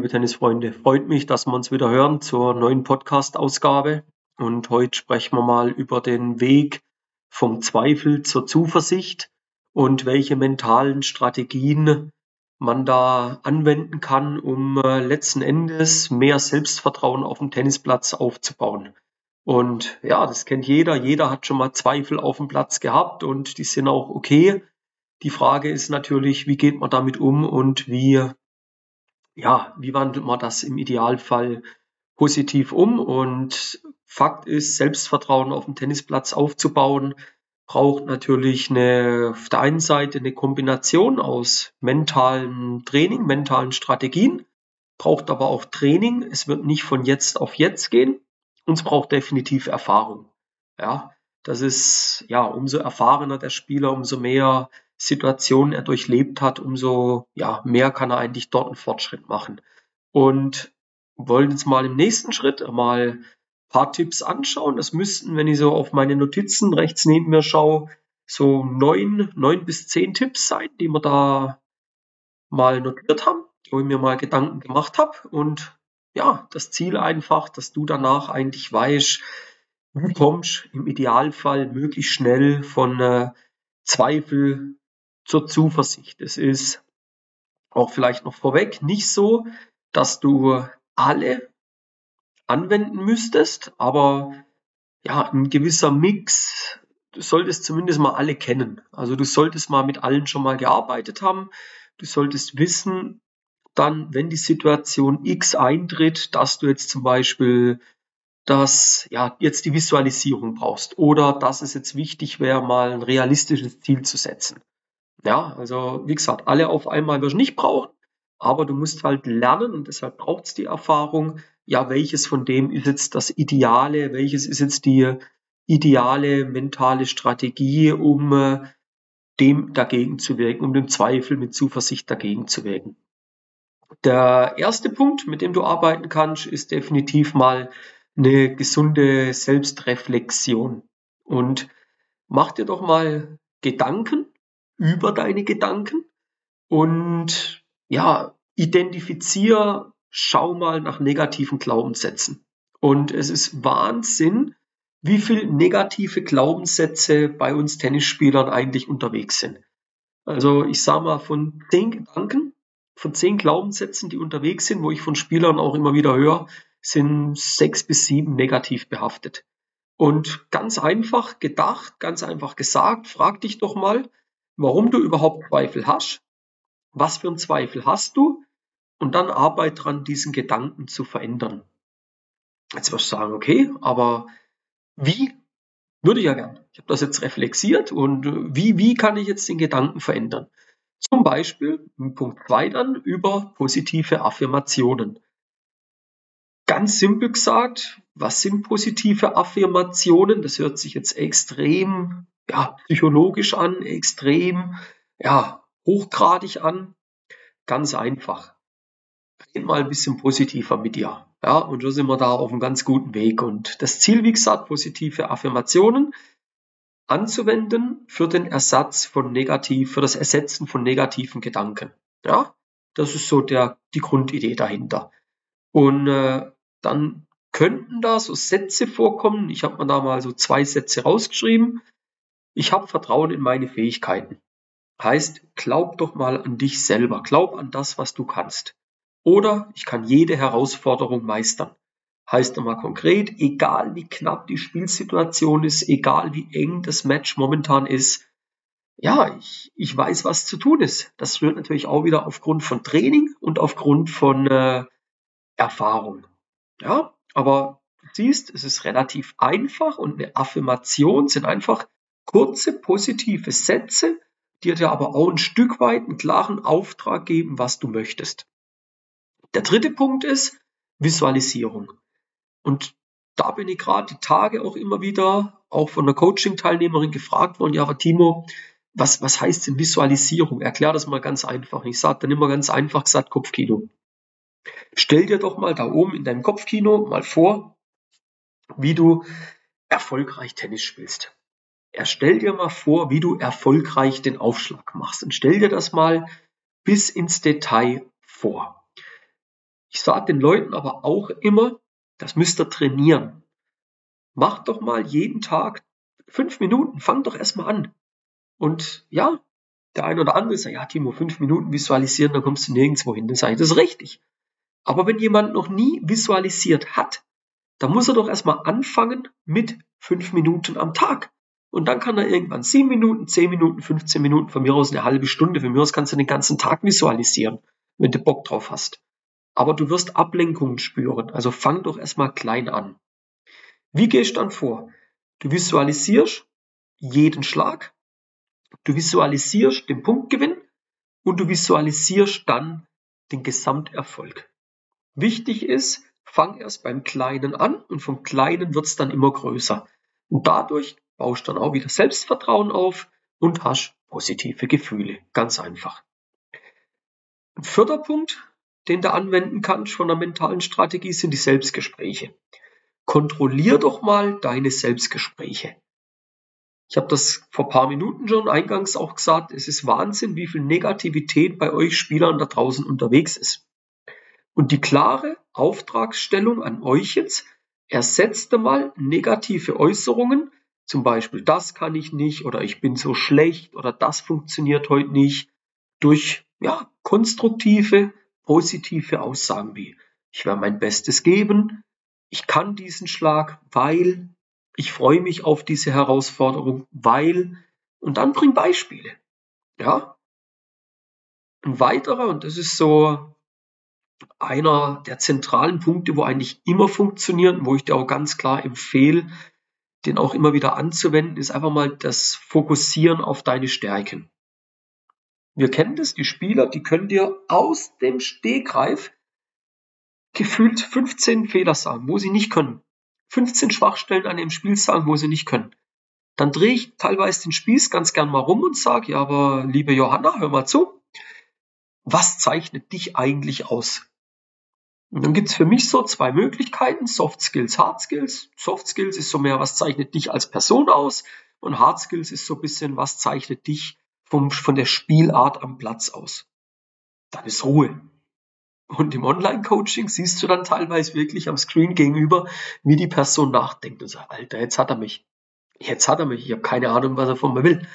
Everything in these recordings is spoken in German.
liebe Tennisfreunde. Freut mich, dass wir uns wieder hören zur neuen Podcast-Ausgabe. Und heute sprechen wir mal über den Weg vom Zweifel zur Zuversicht und welche mentalen Strategien man da anwenden kann, um äh, letzten Endes mehr Selbstvertrauen auf dem Tennisplatz aufzubauen. Und ja, das kennt jeder. Jeder hat schon mal Zweifel auf dem Platz gehabt und die sind auch okay. Die Frage ist natürlich, wie geht man damit um und wie ja, wie wandelt man das im Idealfall positiv um? Und Fakt ist, Selbstvertrauen auf dem Tennisplatz aufzubauen, braucht natürlich eine, auf der einen Seite eine Kombination aus mentalem Training, mentalen Strategien, braucht aber auch Training. Es wird nicht von jetzt auf jetzt gehen. Und es braucht definitiv Erfahrung. Ja, das ist, ja, umso erfahrener der Spieler, umso mehr Situationen er durchlebt hat, umso ja, mehr kann er eigentlich dort einen Fortschritt machen. Und wollen jetzt mal im nächsten Schritt mal ein paar Tipps anschauen. Das müssten, wenn ich so auf meine Notizen rechts neben mir schaue, so neun, neun bis zehn Tipps sein, die wir da mal notiert haben, wo ich mir mal Gedanken gemacht habe. Und ja, das Ziel einfach, dass du danach eigentlich weißt, du kommst im Idealfall möglichst schnell von äh, Zweifel zur Zuversicht. Es ist auch vielleicht noch vorweg nicht so, dass du alle anwenden müsstest, aber ja, ein gewisser Mix, du solltest zumindest mal alle kennen. Also du solltest mal mit allen schon mal gearbeitet haben. Du solltest wissen, dann, wenn die Situation X eintritt, dass du jetzt zum Beispiel dass ja jetzt die Visualisierung brauchst oder dass es jetzt wichtig wäre, mal ein realistisches Ziel zu setzen. Ja, also wie gesagt, alle auf einmal wirst du nicht brauchen, aber du musst halt lernen und deshalb braucht es die Erfahrung, ja, welches von dem ist jetzt das Ideale, welches ist jetzt die ideale mentale Strategie, um äh, dem dagegen zu wirken, um dem Zweifel mit Zuversicht dagegen zu wirken. Der erste Punkt, mit dem du arbeiten kannst, ist definitiv mal eine gesunde Selbstreflexion. Und mach dir doch mal Gedanken über deine Gedanken und ja, identifizier, schau mal nach negativen Glaubenssätzen. Und es ist Wahnsinn, wie viel negative Glaubenssätze bei uns Tennisspielern eigentlich unterwegs sind. Also ich sage mal, von zehn Gedanken, von zehn Glaubenssätzen, die unterwegs sind, wo ich von Spielern auch immer wieder höre, sind sechs bis sieben negativ behaftet. Und ganz einfach gedacht, ganz einfach gesagt, frag dich doch mal, warum du überhaupt Zweifel hast, was für einen Zweifel hast du und dann arbeit dran, diesen Gedanken zu verändern. Jetzt wirst du sagen, okay, aber wie? Würde ich ja gern. Ich habe das jetzt reflexiert und äh, wie, wie kann ich jetzt den Gedanken verändern? Zum Beispiel Punkt 2 dann über positive Affirmationen. Ganz simpel gesagt, was sind positive Affirmationen? Das hört sich jetzt extrem ja, psychologisch an, extrem, ja, hochgradig an. Ganz einfach. Red mal ein bisschen positiver mit dir. Ja, und so sind wir da auf einem ganz guten Weg. Und das Ziel, wie gesagt, positive Affirmationen anzuwenden für den Ersatz von negativ, für das Ersetzen von negativen Gedanken. Ja, das ist so der, die Grundidee dahinter. Und äh, dann könnten da so Sätze vorkommen. Ich habe mir da mal so zwei Sätze rausgeschrieben. Ich habe Vertrauen in meine Fähigkeiten. Heißt, glaub doch mal an dich selber. Glaub an das, was du kannst. Oder ich kann jede Herausforderung meistern. Heißt einmal konkret, egal wie knapp die Spielsituation ist, egal wie eng das Match momentan ist, ja, ich, ich weiß, was zu tun ist. Das wird natürlich auch wieder aufgrund von Training und aufgrund von äh, Erfahrung. Ja, aber du siehst, es ist relativ einfach und eine Affirmation sind einfach kurze positive Sätze, die dir aber auch ein Stück weit einen klaren Auftrag geben, was du möchtest. Der dritte Punkt ist Visualisierung. Und da bin ich gerade die Tage auch immer wieder, auch von einer Coaching-Teilnehmerin gefragt worden, ja, aber Timo, was, was heißt denn Visualisierung? Erklär das mal ganz einfach. Ich sage dann immer ganz einfach gesagt Kopfkino. Stell dir doch mal da oben in deinem Kopfkino mal vor, wie du erfolgreich Tennis spielst. Erstell dir mal vor, wie du erfolgreich den Aufschlag machst und stell dir das mal bis ins Detail vor. Ich sage den Leuten aber auch immer, das müsst ihr trainieren. Macht doch mal jeden Tag fünf Minuten, fang doch erstmal an. Und ja, der eine oder andere sagt, ja, Timo, fünf Minuten visualisieren, dann kommst du nirgendwo hin. Dann sage ich, das ist richtig. Aber wenn jemand noch nie visualisiert hat, dann muss er doch erstmal anfangen mit fünf Minuten am Tag. Und dann kann er irgendwann sieben Minuten, zehn Minuten, 15 Minuten, von mir aus eine halbe Stunde, von mir aus kannst du den ganzen Tag visualisieren, wenn du Bock drauf hast. Aber du wirst Ablenkungen spüren. Also fang doch erstmal klein an. Wie gehst du dann vor? Du visualisierst jeden Schlag, du visualisierst den Punktgewinn und du visualisierst dann den Gesamterfolg. Wichtig ist, fang erst beim Kleinen an und vom Kleinen wird es dann immer größer. Und dadurch baust dann auch wieder Selbstvertrauen auf und hast positive Gefühle. Ganz einfach. Ein vierter Punkt, den du anwenden kannst von der mentalen Strategie, sind die Selbstgespräche. Kontrollier doch mal deine Selbstgespräche. Ich habe das vor paar Minuten schon eingangs auch gesagt, es ist Wahnsinn, wie viel Negativität bei euch Spielern da draußen unterwegs ist. Und die klare Auftragsstellung an euch jetzt, ersetzt mal negative Äußerungen, zum Beispiel das kann ich nicht oder ich bin so schlecht oder das funktioniert heute nicht, durch ja, konstruktive, positive Aussagen wie ich werde mein Bestes geben, ich kann diesen Schlag, weil ich freue mich auf diese Herausforderung, weil und dann bring Beispiele. Ja? Ein weiterer, und das ist so einer der zentralen Punkte, wo eigentlich immer funktionieren, wo ich dir auch ganz klar empfehle, den auch immer wieder anzuwenden, ist einfach mal das Fokussieren auf deine Stärken. Wir kennen das, die Spieler, die können dir aus dem Stegreif gefühlt 15 Fehler sagen, wo sie nicht können. 15 Schwachstellen an dem Spiel sagen, wo sie nicht können. Dann drehe ich teilweise den Spieß ganz gern mal rum und sage, ja, aber liebe Johanna, hör mal zu. Was zeichnet dich eigentlich aus? Und dann gibt's für mich so zwei Möglichkeiten, Soft Skills, Hard Skills. Soft Skills ist so mehr, was zeichnet dich als Person aus und Hard Skills ist so ein bisschen, was zeichnet dich vom, von der Spielart am Platz aus. Dann ist Ruhe. Und im Online-Coaching siehst du dann teilweise wirklich am Screen gegenüber, wie die Person nachdenkt und sagt, Alter, jetzt hat er mich. Jetzt hat er mich. Ich habe keine Ahnung, was er von mir will.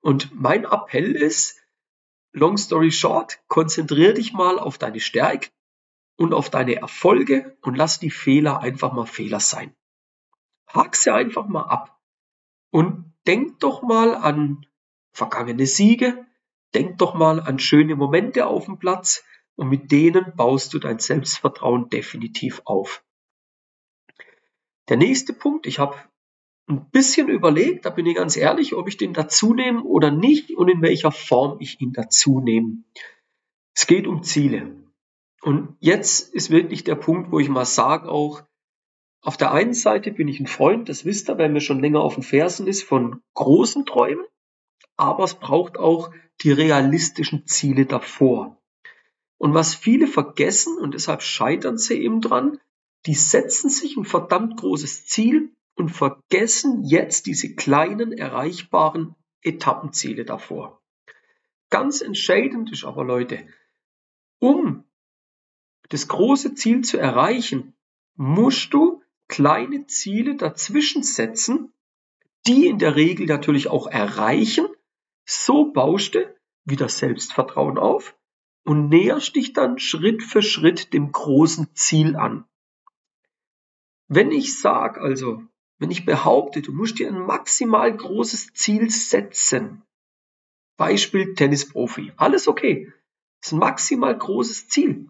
Und mein Appell ist, long story short, konzentrier dich mal auf deine Stärken, und auf deine Erfolge und lass die Fehler einfach mal Fehler sein. Hak sie einfach mal ab und denk doch mal an vergangene Siege, denk doch mal an schöne Momente auf dem Platz und mit denen baust du dein Selbstvertrauen definitiv auf. Der nächste Punkt, ich habe ein bisschen überlegt, da bin ich ganz ehrlich, ob ich den dazu nehme oder nicht und in welcher Form ich ihn dazu nehme. Es geht um Ziele. Und jetzt ist wirklich der Punkt, wo ich mal sage auch, auf der einen Seite bin ich ein Freund, das wisst ihr, wenn mir schon länger auf den Fersen ist, von großen Träumen, aber es braucht auch die realistischen Ziele davor. Und was viele vergessen, und deshalb scheitern sie eben dran, die setzen sich ein verdammt großes Ziel und vergessen jetzt diese kleinen erreichbaren Etappenziele davor. Ganz entscheidend ist aber, Leute, um das große Ziel zu erreichen, musst du kleine Ziele dazwischen setzen, die in der Regel natürlich auch erreichen. So baust du wieder Selbstvertrauen auf und näherst dich dann Schritt für Schritt dem großen Ziel an. Wenn ich sage, also, wenn ich behaupte, du musst dir ein maximal großes Ziel setzen, Beispiel Tennisprofi, alles okay, das ist ein maximal großes Ziel.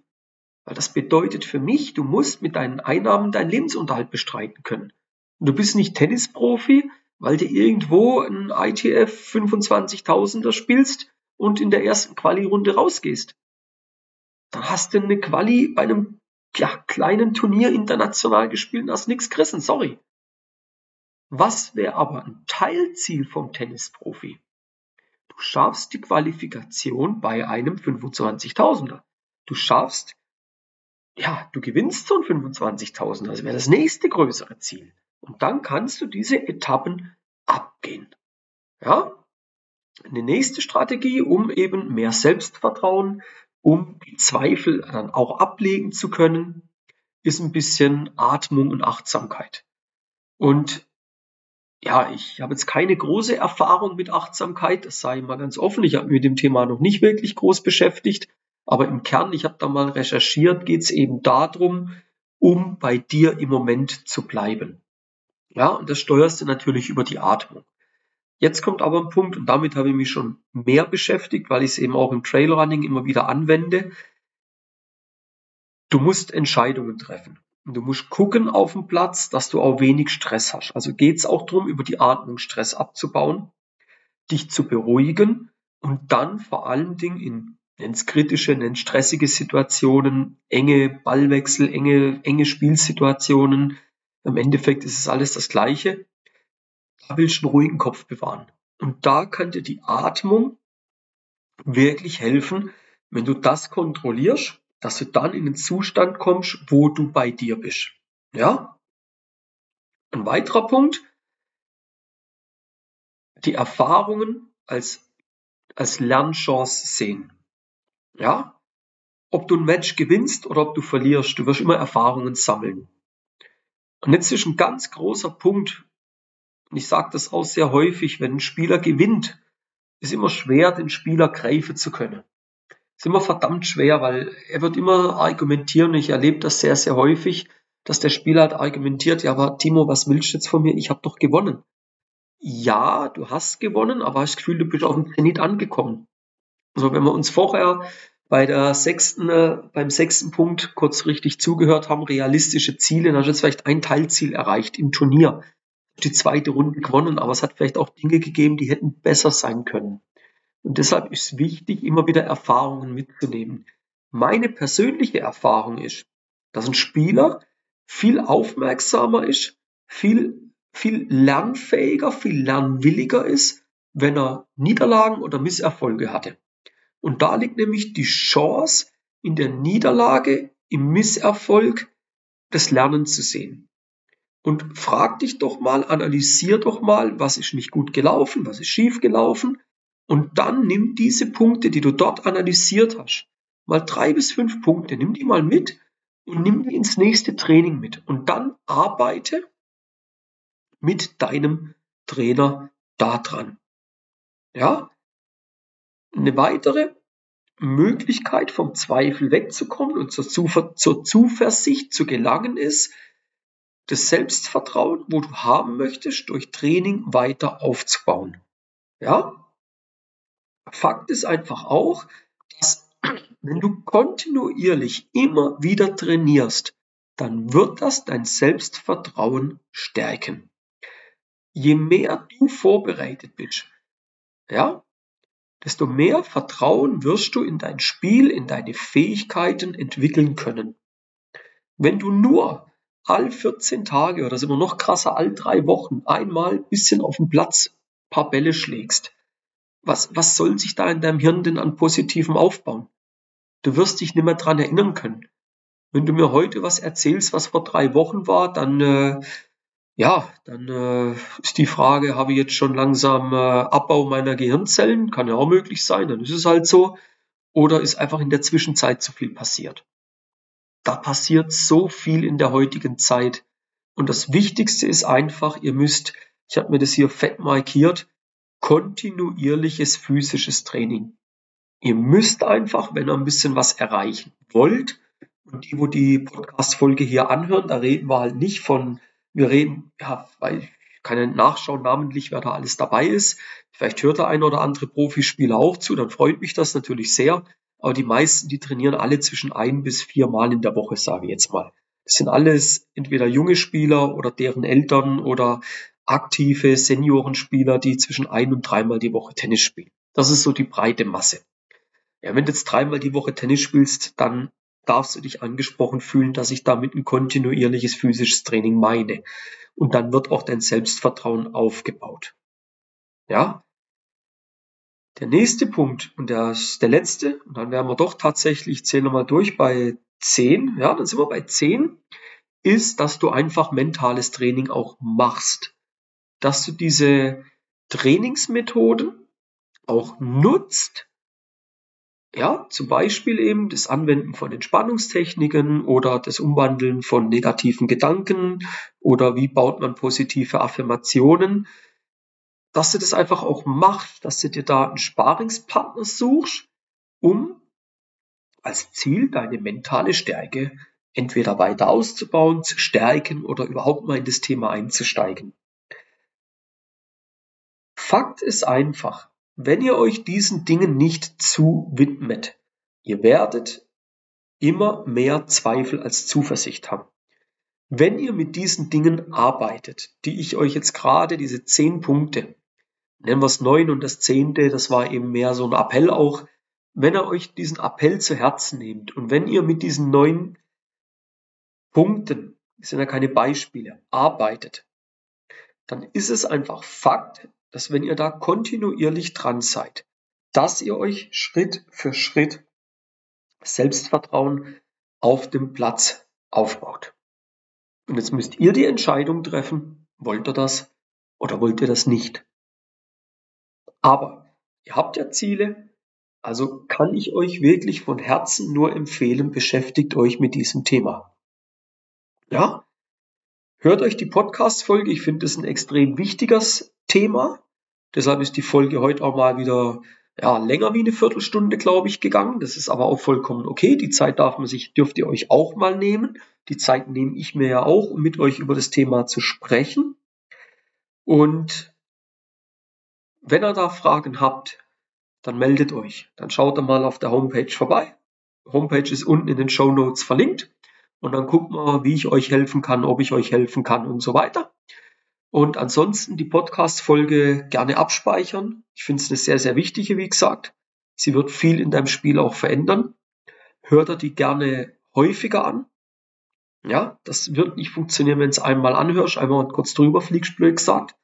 Weil das bedeutet für mich, du musst mit deinen Einnahmen deinen Lebensunterhalt bestreiten können. Und du bist nicht Tennisprofi, weil du irgendwo ein ITF 25.000er spielst und in der ersten Quali-Runde rausgehst. Dann hast du eine Quali bei einem ja, kleinen Turnier international gespielt und hast nichts gerissen, sorry. Was wäre aber ein Teilziel vom Tennisprofi? Du schaffst die Qualifikation bei einem 25.000er. Du schaffst ja, du gewinnst so ein 25.000, also wäre das nächste größere Ziel. Und dann kannst du diese Etappen abgehen. Ja? Eine nächste Strategie, um eben mehr Selbstvertrauen um die Zweifel dann auch ablegen zu können, ist ein bisschen Atmung und Achtsamkeit. Und ja, ich habe jetzt keine große Erfahrung mit Achtsamkeit, das ich mal ganz offen. Ich habe mich mit dem Thema noch nicht wirklich groß beschäftigt. Aber im Kern, ich habe da mal recherchiert, geht es eben darum, um bei dir im Moment zu bleiben. Ja, und das steuerst du natürlich über die Atmung. Jetzt kommt aber ein Punkt, und damit habe ich mich schon mehr beschäftigt, weil ich es eben auch im Trailrunning immer wieder anwende. Du musst Entscheidungen treffen. Du musst gucken auf dem Platz, dass du auch wenig Stress hast. Also geht es auch darum, über die Atmung Stress abzubauen, dich zu beruhigen und dann vor allen Dingen in nenn's kritische, nenn's stressige Situationen, enge Ballwechsel, enge, enge Spielsituationen. Im Endeffekt ist es alles das Gleiche. Da willst du einen ruhigen Kopf bewahren. Und da dir die Atmung wirklich helfen, wenn du das kontrollierst, dass du dann in den Zustand kommst, wo du bei dir bist. Ja? Ein weiterer Punkt, die Erfahrungen als, als Lernchance sehen. Ja? Ob du ein Match gewinnst oder ob du verlierst, du wirst immer Erfahrungen sammeln. Und jetzt ist ein ganz großer Punkt, und ich sage das auch sehr häufig, wenn ein Spieler gewinnt, ist immer schwer, den Spieler greifen zu können. Ist immer verdammt schwer, weil er wird immer argumentieren, ich erlebe das sehr, sehr häufig, dass der Spieler halt argumentiert, ja, aber Timo, was willst du jetzt von mir? Ich habe doch gewonnen. Ja, du hast gewonnen, aber hast das Gefühl, du bist auf dem Zenit angekommen. Also wenn wir uns vorher bei der sechsten, äh, beim sechsten Punkt kurz richtig zugehört haben, realistische Ziele, dann hast du jetzt vielleicht ein Teilziel erreicht im Turnier. Die zweite Runde gewonnen, aber es hat vielleicht auch Dinge gegeben, die hätten besser sein können. Und deshalb ist wichtig, immer wieder Erfahrungen mitzunehmen. Meine persönliche Erfahrung ist, dass ein Spieler viel aufmerksamer ist, viel, viel lernfähiger, viel lernwilliger ist, wenn er Niederlagen oder Misserfolge hatte. Und da liegt nämlich die Chance, in der Niederlage, im Misserfolg das Lernen zu sehen. Und frag dich doch mal, analysier doch mal, was ist nicht gut gelaufen, was ist schief gelaufen. Und dann nimm diese Punkte, die du dort analysiert hast, mal drei bis fünf Punkte, nimm die mal mit und nimm die ins nächste Training mit. Und dann arbeite mit deinem Trainer daran. Ja, eine weitere Möglichkeit vom Zweifel wegzukommen und zur, Zuver zur Zuversicht zu gelangen ist, das Selbstvertrauen, wo du haben möchtest, durch Training weiter aufzubauen. Ja? Fakt ist einfach auch, dass wenn du kontinuierlich immer wieder trainierst, dann wird das dein Selbstvertrauen stärken. Je mehr du vorbereitet bist, ja, desto mehr Vertrauen wirst du in dein Spiel, in deine Fähigkeiten entwickeln können. Wenn du nur all 14 Tage oder sind wir noch krasser, all drei Wochen einmal bisschen auf dem Platz paar Bälle schlägst, was, was soll sich da in deinem Hirn denn an Positivem aufbauen? Du wirst dich nicht mehr dran erinnern können. Wenn du mir heute was erzählst, was vor drei Wochen war, dann äh, ja, dann äh, ist die Frage, habe ich jetzt schon langsam äh, Abbau meiner Gehirnzellen? Kann ja auch möglich sein, dann ist es halt so. Oder ist einfach in der Zwischenzeit zu viel passiert? Da passiert so viel in der heutigen Zeit. Und das Wichtigste ist einfach, ihr müsst, ich habe mir das hier fett markiert, kontinuierliches physisches Training. Ihr müsst einfach, wenn ihr ein bisschen was erreichen wollt, und die, wo die Podcast-Folge hier anhören, da reden wir halt nicht von wir reden, ja, weil ich kann ja nachschauen namentlich, wer da alles dabei ist. Vielleicht hört der eine oder andere Profispieler auch zu, dann freut mich das natürlich sehr. Aber die meisten, die trainieren alle zwischen ein bis vier Mal in der Woche, sage ich jetzt mal. Das sind alles entweder junge Spieler oder deren Eltern oder aktive Seniorenspieler, die zwischen ein und dreimal die Woche Tennis spielen. Das ist so die breite Masse. Ja, wenn du jetzt dreimal die Woche Tennis spielst, dann darfst du dich angesprochen fühlen, dass ich damit ein kontinuierliches physisches Training meine. Und dann wird auch dein Selbstvertrauen aufgebaut. Ja? Der nächste Punkt, und der ist der letzte, und dann werden wir doch tatsächlich, zählen wir mal durch, bei 10, ja, dann sind wir bei 10, ist, dass du einfach mentales Training auch machst. Dass du diese Trainingsmethoden auch nutzt, Ja, zum Beispiel eben das Anwenden von Entspannungstechniken oder das Umwandeln von negativen Gedanken oder wie baut man positive Affirmationen, dass du das einfach auch machst, dass du dir da einen Sparingspartner suchst, um als Ziel deine mentale Stärke entweder weiter auszubauen, zu stärken oder überhaupt mal in das Thema einzusteigen. Fakt ist einfach, wenn ihr euch diesen Dingen nicht zuwidmet, ihr werdet immer mehr Zweifel als Zuversicht haben. Wenn ihr mit diesen Dingen arbeitet, die ich euch jetzt gerade, diese zehn Punkte, nennen wir es neun und das zehnte, das war eben mehr so ein Appell auch, wenn ihr euch diesen Appell zu Herzen nehmt und wenn ihr mit diesen neun Punkten, das sind ja keine Beispiele, arbeitet, dann ist es einfach Fakt, dass wenn ihr da kontinuierlich dran seid, dass ihr euch Schritt für Schritt Selbstvertrauen auf dem Platz aufbaut. Und jetzt müsst ihr die Entscheidung treffen, wollt ihr das oder wollt ihr das nicht. Aber ihr habt ja Ziele, also kann ich euch wirklich von Herzen nur empfehlen, beschäftigt euch mit diesem Thema. Ja, hört euch die Podcast-Folge, ich finde es ein extrem wichtiges Thema. Deshalb ist die Folge heute auch mal wieder ja, länger wie eine Viertelstunde, glaube ich, gegangen. Das ist aber auch vollkommen okay. Die Zeit darf man sich, dürft ihr euch auch mal nehmen. Die Zeit nehme ich mir ja auch, um mit euch über das Thema zu sprechen. Und wenn ihr da Fragen habt, dann meldet euch. Dann schaut ihr mal auf der Homepage vorbei. Homepage ist unten in den Show Notes verlinkt. Und dann guckt mal, wie ich euch helfen kann, ob ich euch helfen kann und so weiter. Und ansonsten die Podcast-Folge gerne abspeichern. Ich finde es eine sehr, sehr wichtige, wie gesagt. Sie wird viel in deinem Spiel auch verändern. Hört er die gerne häufiger an. Ja, das wird nicht funktionieren, wenn es einmal anhörst, einmal kurz drüber fliegst, blöd gesagt.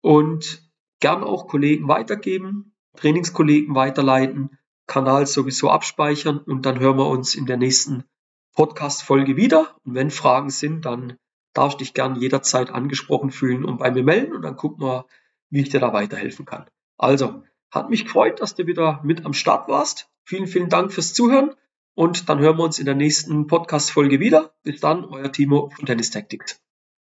Und gern auch Kollegen weitergeben, Trainingskollegen weiterleiten, Kanal sowieso abspeichern und dann hören wir uns in der nächsten Podcast-Folge wieder. Und wenn Fragen sind, dann darfst dich gern jederzeit angesprochen fühlen und bei mir melden und dann gucken wir, wie ich dir da weiterhelfen kann. Also, hat mich gefreut, dass du wieder mit am Start warst. Vielen, vielen Dank fürs Zuhören und dann hören wir uns in der nächsten Podcast-Folge wieder. Bis dann, euer Timo von Tennis Tactics.